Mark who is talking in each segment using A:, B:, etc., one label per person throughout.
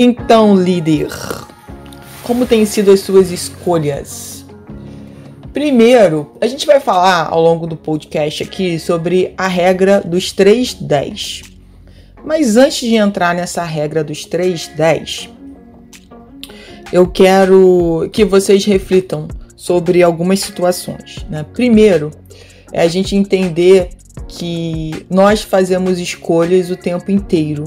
A: Então, líder, como têm sido as suas escolhas? Primeiro, a gente vai falar ao longo do podcast aqui sobre a regra dos 310. Mas antes de entrar nessa regra dos 310, eu quero que vocês reflitam sobre algumas situações. Né? Primeiro, é a gente entender que nós fazemos escolhas o tempo inteiro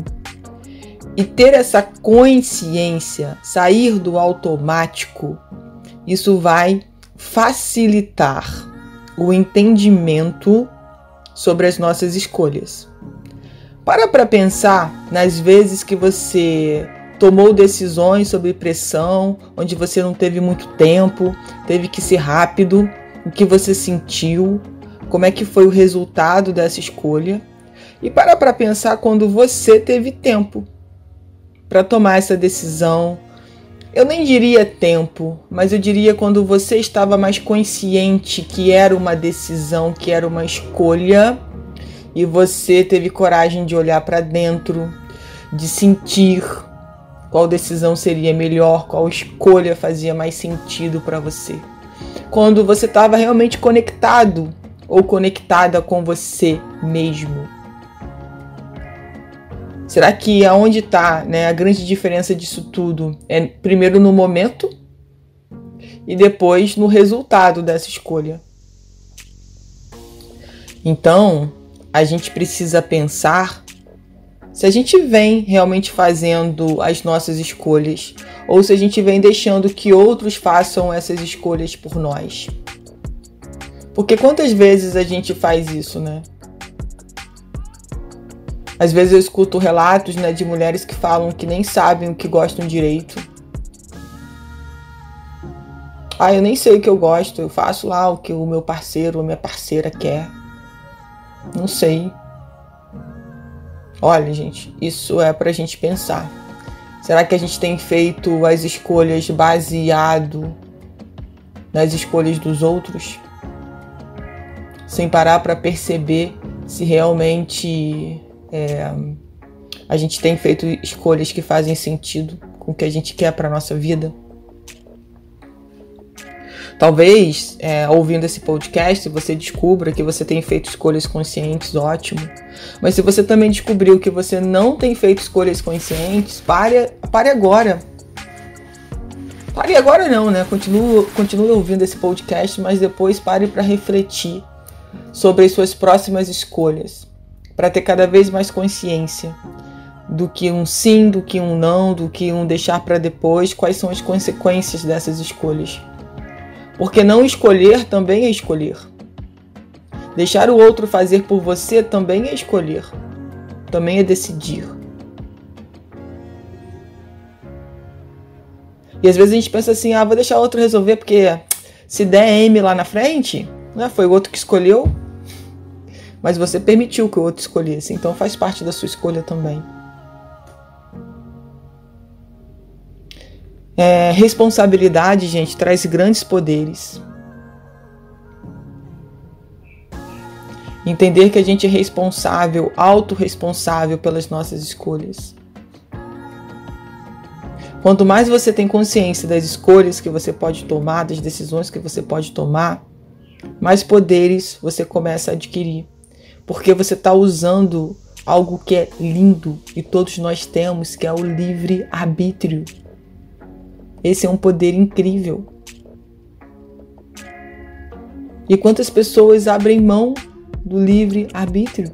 A: e ter essa consciência, sair do automático, isso vai facilitar o entendimento sobre as nossas escolhas. Para para pensar nas vezes que você tomou decisões sob pressão, onde você não teve muito tempo, teve que ser rápido, o que você sentiu, como é que foi o resultado dessa escolha. E para para pensar quando você teve tempo para tomar essa decisão. Eu nem diria tempo, mas eu diria quando você estava mais consciente que era uma decisão, que era uma escolha, e você teve coragem de olhar para dentro, de sentir qual decisão seria melhor, qual escolha fazia mais sentido para você. Quando você estava realmente conectado ou conectada com você mesmo. Será que aonde está né, a grande diferença disso tudo? É primeiro no momento e depois no resultado dessa escolha. Então, a gente precisa pensar se a gente vem realmente fazendo as nossas escolhas ou se a gente vem deixando que outros façam essas escolhas por nós. Porque quantas vezes a gente faz isso, né? Às vezes eu escuto relatos né, de mulheres que falam que nem sabem o que gostam direito. Ah, eu nem sei o que eu gosto, eu faço lá o que o meu parceiro ou minha parceira quer. Não sei. Olha, gente, isso é pra gente pensar. Será que a gente tem feito as escolhas baseado nas escolhas dos outros? Sem parar para perceber se realmente é, a gente tem feito escolhas que fazem sentido com o que a gente quer para nossa vida. Talvez, é, ouvindo esse podcast, você descubra que você tem feito escolhas conscientes, ótimo. Mas se você também descobriu que você não tem feito escolhas conscientes, pare, pare agora. Pare agora não, né? Continue, continue ouvindo esse podcast, mas depois pare para refletir sobre as suas próximas escolhas para ter cada vez mais consciência do que um sim, do que um não, do que um deixar para depois, quais são as consequências dessas escolhas. Porque não escolher também é escolher. Deixar o outro fazer por você também é escolher, também é decidir. E às vezes a gente pensa assim: ah, vou deixar o outro resolver porque se der M lá na frente, né, foi o outro que escolheu, mas você permitiu que o outro escolhesse, então faz parte da sua escolha também. É, responsabilidade, gente, traz grandes poderes. Entender que a gente é responsável, autorresponsável pelas nossas escolhas. Quanto mais você tem consciência das escolhas que você pode tomar, das decisões que você pode tomar, mais poderes você começa a adquirir porque você está usando algo que é lindo e todos nós temos, que é o livre arbítrio. Esse é um poder incrível. E quantas pessoas abrem mão do livre arbítrio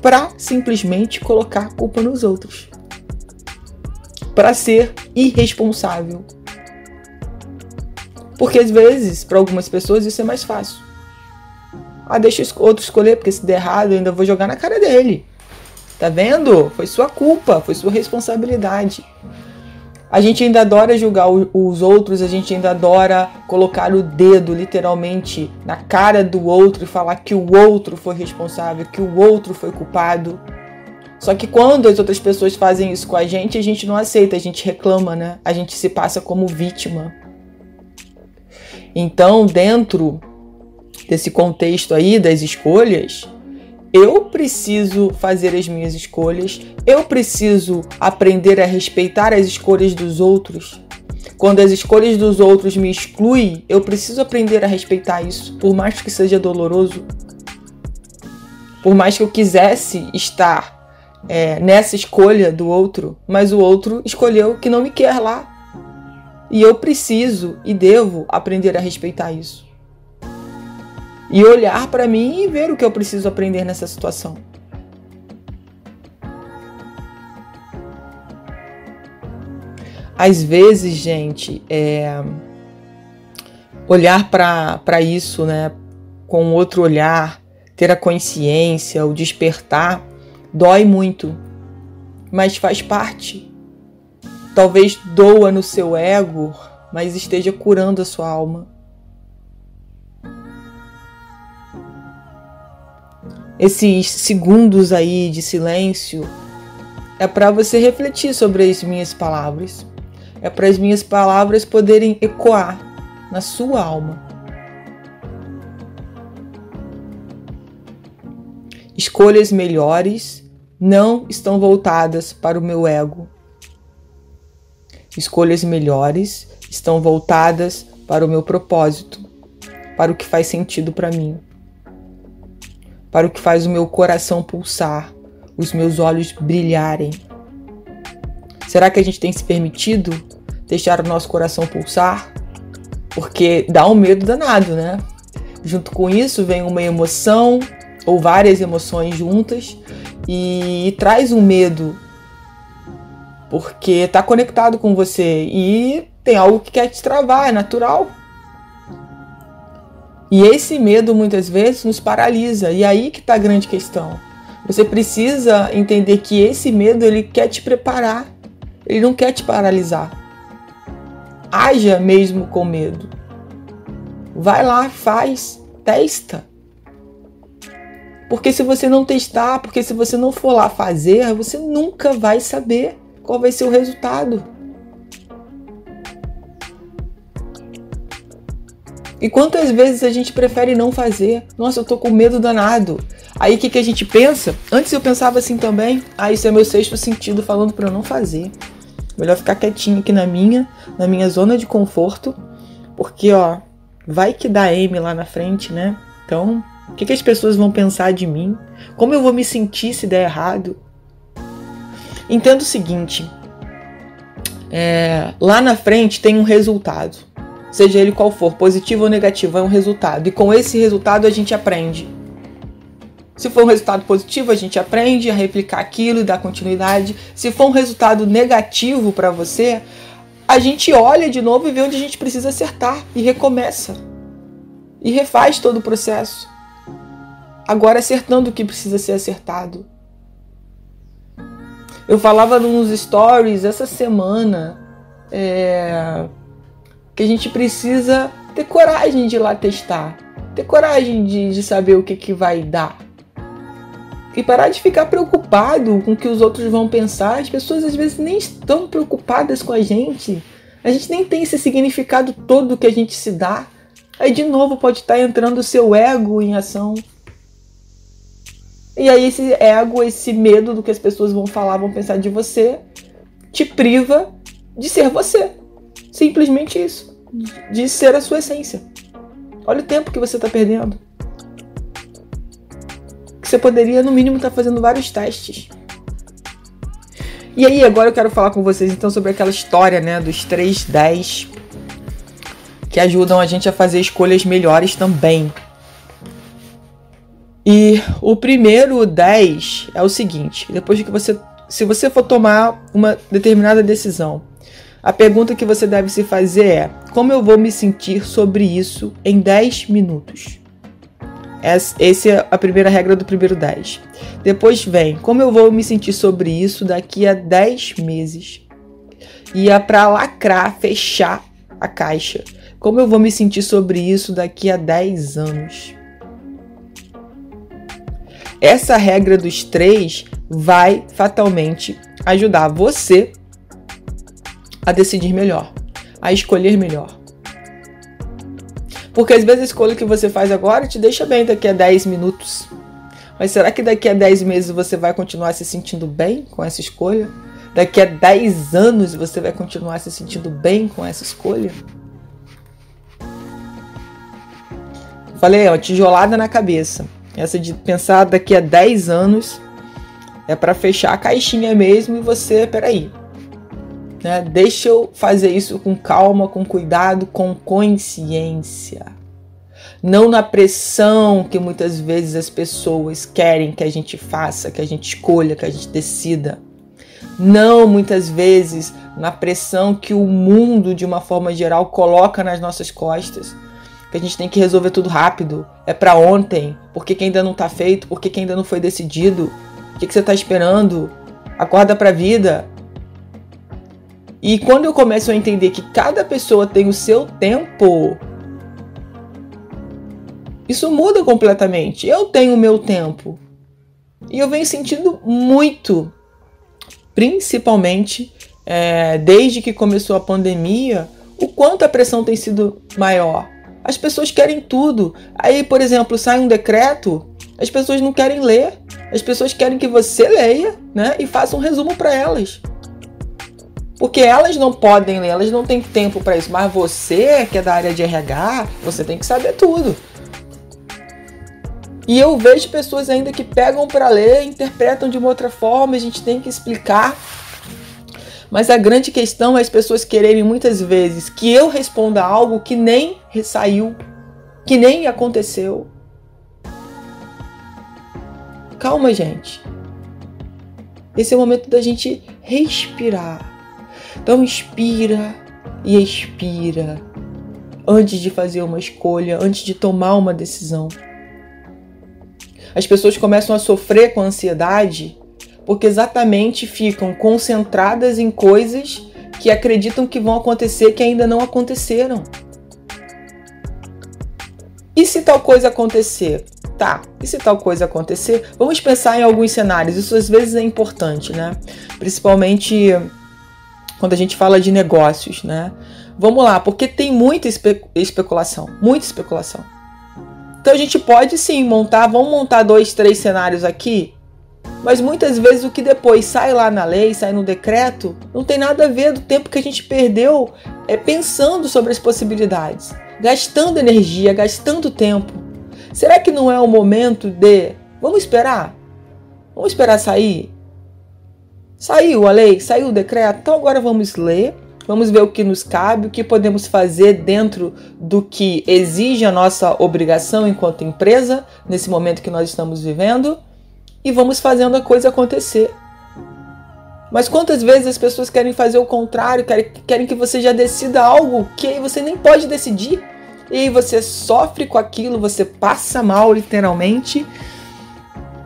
A: para simplesmente colocar culpa nos outros? Para ser irresponsável. Porque às vezes, para algumas pessoas, isso é mais fácil. Ah, deixa o outro escolher, porque se der errado eu ainda vou jogar na cara dele. Tá vendo? Foi sua culpa, foi sua responsabilidade. A gente ainda adora julgar os outros, a gente ainda adora colocar o dedo literalmente na cara do outro e falar que o outro foi responsável, que o outro foi culpado. Só que quando as outras pessoas fazem isso com a gente, a gente não aceita, a gente reclama, né? A gente se passa como vítima. Então, dentro desse contexto aí das escolhas, eu preciso fazer as minhas escolhas, eu preciso aprender a respeitar as escolhas dos outros. Quando as escolhas dos outros me excluem, eu preciso aprender a respeitar isso, por mais que seja doloroso. Por mais que eu quisesse estar é, nessa escolha do outro, mas o outro escolheu que não me quer lá. E eu preciso e devo aprender a respeitar isso. E olhar para mim e ver o que eu preciso aprender nessa situação. Às vezes, gente, é, olhar para isso, né, com outro olhar, ter a consciência, o despertar, dói muito, mas faz parte Talvez doa no seu ego, mas esteja curando a sua alma. Esses segundos aí de silêncio é para você refletir sobre as minhas palavras. É para as minhas palavras poderem ecoar na sua alma. Escolhas melhores não estão voltadas para o meu ego, Escolhas melhores estão voltadas para o meu propósito, para o que faz sentido para mim, para o que faz o meu coração pulsar, os meus olhos brilharem. Será que a gente tem se permitido deixar o nosso coração pulsar? Porque dá um medo danado, né? Junto com isso vem uma emoção ou várias emoções juntas e, traz um medo porque está conectado com você e tem algo que quer te travar, é natural. E esse medo muitas vezes nos paralisa, e aí que está a grande questão. Você precisa entender que esse medo ele quer te preparar, ele não quer te paralisar. Haja mesmo com medo. Vai lá, faz, testa. Porque se você não testar, porque se você não for lá fazer, você nunca vai saber qual vai ser o resultado. E quantas vezes a gente prefere não fazer? Nossa, eu tô com medo danado. Aí o que, que a gente pensa? Antes eu pensava assim também. Ah, isso é meu sexto sentido falando para eu não fazer. Melhor ficar quietinho aqui na minha, na minha zona de conforto. Porque, ó, vai que dá M lá na frente, né? Então, o que, que as pessoas vão pensar de mim? Como eu vou me sentir se der errado? Entenda o seguinte: é, lá na frente tem um resultado, seja ele qual for, positivo ou negativo, é um resultado, e com esse resultado a gente aprende. Se for um resultado positivo, a gente aprende a replicar aquilo e dar continuidade. Se for um resultado negativo para você, a gente olha de novo e vê onde a gente precisa acertar e recomeça. E refaz todo o processo. Agora acertando o que precisa ser acertado. Eu falava nos stories essa semana é, que a gente precisa ter coragem de ir lá testar, ter coragem de, de saber o que, que vai dar. E parar de ficar preocupado com o que os outros vão pensar. As pessoas às vezes nem estão preocupadas com a gente. A gente nem tem esse significado todo que a gente se dá. Aí de novo pode estar entrando o seu ego em ação. E aí esse ego, esse medo do que as pessoas vão falar, vão pensar de você, te priva de ser você. Simplesmente isso. De ser a sua essência. Olha o tempo que você está perdendo. Que você poderia, no mínimo, estar tá fazendo vários testes. E aí, agora eu quero falar com vocês então sobre aquela história, né, dos 310 que ajudam a gente a fazer escolhas melhores também. E o primeiro 10 é o seguinte: depois que você, se você for tomar uma determinada decisão, a pergunta que você deve se fazer é: como eu vou me sentir sobre isso em 10 minutos? Essa é a primeira regra do primeiro 10. Depois vem: como eu vou me sentir sobre isso daqui a 10 meses? e é para lacrar, fechar a caixa. Como eu vou me sentir sobre isso daqui a 10 anos? Essa regra dos três vai fatalmente ajudar você a decidir melhor, a escolher melhor. Porque às vezes a escolha que você faz agora te deixa bem daqui a 10 minutos. Mas será que daqui a 10 meses você vai continuar se sentindo bem com essa escolha? Daqui a 10 anos você vai continuar se sentindo bem com essa escolha? Falei, ó, tijolada na cabeça. Essa de pensar daqui a 10 anos é para fechar a caixinha mesmo e você, peraí. Né? Deixa eu fazer isso com calma, com cuidado, com consciência. Não na pressão que muitas vezes as pessoas querem que a gente faça, que a gente escolha, que a gente decida. Não muitas vezes na pressão que o mundo, de uma forma geral, coloca nas nossas costas que a gente tem que resolver tudo rápido, é para ontem, por que, que, ainda não tá feito, por que, que ainda não foi decidido, o que, que você tá esperando, acorda pra vida. E quando eu começo a entender que cada pessoa tem o seu tempo, isso muda completamente. Eu tenho o meu tempo. E eu venho sentindo muito, principalmente é, desde que começou a pandemia, o quanto a pressão tem sido maior. As pessoas querem tudo. Aí, por exemplo, sai um decreto, as pessoas não querem ler. As pessoas querem que você leia, né, e faça um resumo para elas. Porque elas não podem ler, elas não têm tempo para isso. Mas você, que é da área de RH, você tem que saber tudo. E eu vejo pessoas ainda que pegam para ler, interpretam de uma outra forma, a gente tem que explicar mas a grande questão é as pessoas quererem muitas vezes que eu responda algo que nem saiu, que nem aconteceu. Calma, gente. Esse é o momento da gente respirar. Então inspira e expira antes de fazer uma escolha, antes de tomar uma decisão. As pessoas começam a sofrer com ansiedade porque exatamente ficam concentradas em coisas que acreditam que vão acontecer que ainda não aconteceram. E se tal coisa acontecer? Tá, e se tal coisa acontecer? Vamos pensar em alguns cenários. Isso às vezes é importante, né? Principalmente quando a gente fala de negócios, né? Vamos lá, porque tem muita espe especulação, muita especulação. Então a gente pode sim montar, vamos montar dois, três cenários aqui mas muitas vezes o que depois sai lá na lei, sai no decreto, não tem nada a ver do tempo que a gente perdeu é, pensando sobre as possibilidades, gastando energia, gastando tempo. Será que não é o momento de vamos esperar? Vamos esperar sair? Saiu a lei, saiu o decreto, então agora vamos ler, vamos ver o que nos cabe, o que podemos fazer dentro do que exige a nossa obrigação enquanto empresa, nesse momento que nós estamos vivendo e vamos fazendo a coisa acontecer. Mas quantas vezes as pessoas querem fazer o contrário, querem, querem que você já decida algo que você nem pode decidir. E você sofre com aquilo, você passa mal literalmente,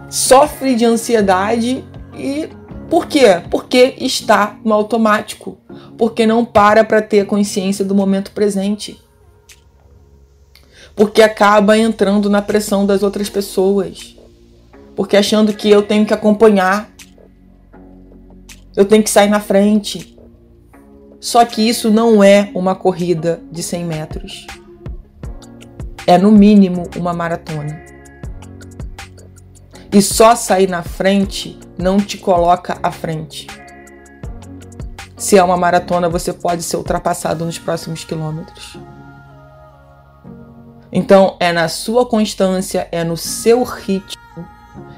A: sofre de ansiedade e por quê? Porque está no automático, porque não para para ter consciência do momento presente. Porque acaba entrando na pressão das outras pessoas porque achando que eu tenho que acompanhar, eu tenho que sair na frente. Só que isso não é uma corrida de 100 metros. É no mínimo uma maratona. E só sair na frente não te coloca à frente. Se é uma maratona, você pode ser ultrapassado nos próximos quilômetros. Então, é na sua constância, é no seu ritmo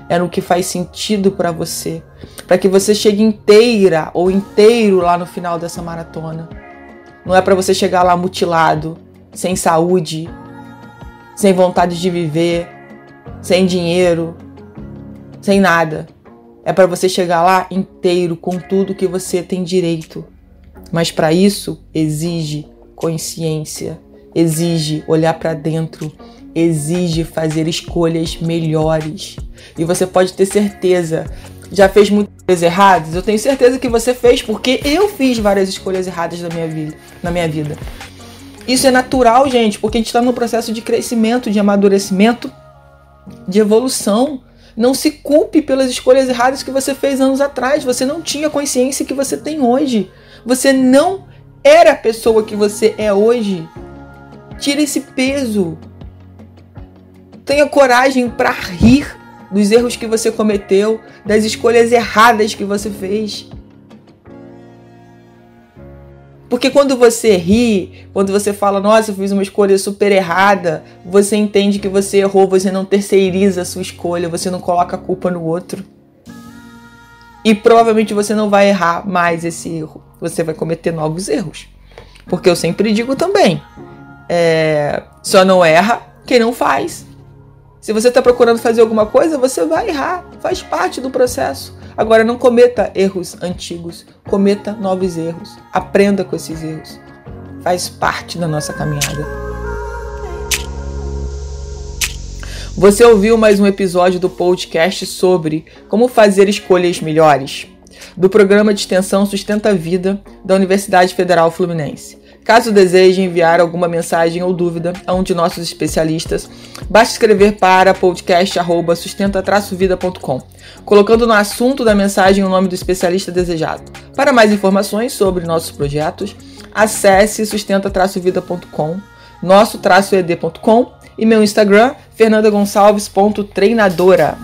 A: é no que faz sentido para você, para que você chegue inteira ou inteiro lá no final dessa maratona. Não é para você chegar lá mutilado, sem saúde, sem vontade de viver, sem dinheiro, sem nada. É para você chegar lá inteiro com tudo que você tem direito. Mas para isso exige consciência, exige olhar para dentro, exige fazer escolhas melhores. E você pode ter certeza, já fez muito erradas? Eu tenho certeza que você fez, porque eu fiz várias escolhas erradas na minha vida. Na minha vida. Isso é natural, gente, porque a gente está num processo de crescimento, de amadurecimento, de evolução. Não se culpe pelas escolhas erradas que você fez anos atrás. Você não tinha consciência que você tem hoje. Você não era a pessoa que você é hoje. Tire esse peso. Tenha coragem para rir dos erros que você cometeu, das escolhas erradas que você fez. Porque quando você ri, quando você fala, nossa, eu fiz uma escolha super errada, você entende que você errou, você não terceiriza a sua escolha, você não coloca a culpa no outro. E provavelmente você não vai errar mais esse erro. Você vai cometer novos erros. Porque eu sempre digo também: é, só não erra quem não faz. Se você está procurando fazer alguma coisa, você vai errar. Faz parte do processo. Agora, não cometa erros antigos. Cometa novos erros. Aprenda com esses erros. Faz parte da nossa caminhada. Você ouviu mais um episódio do podcast sobre como fazer escolhas melhores? Do programa de extensão Sustenta a Vida da Universidade Federal Fluminense. Caso deseje enviar alguma mensagem ou dúvida a um de nossos especialistas, basta escrever para podcast@sustenta-vida.com, colocando no assunto da mensagem o nome do especialista desejado. Para mais informações sobre nossos projetos, acesse sustenta-vida.com, nosso-ed.com e meu Instagram fernandagonçalves.treinadora.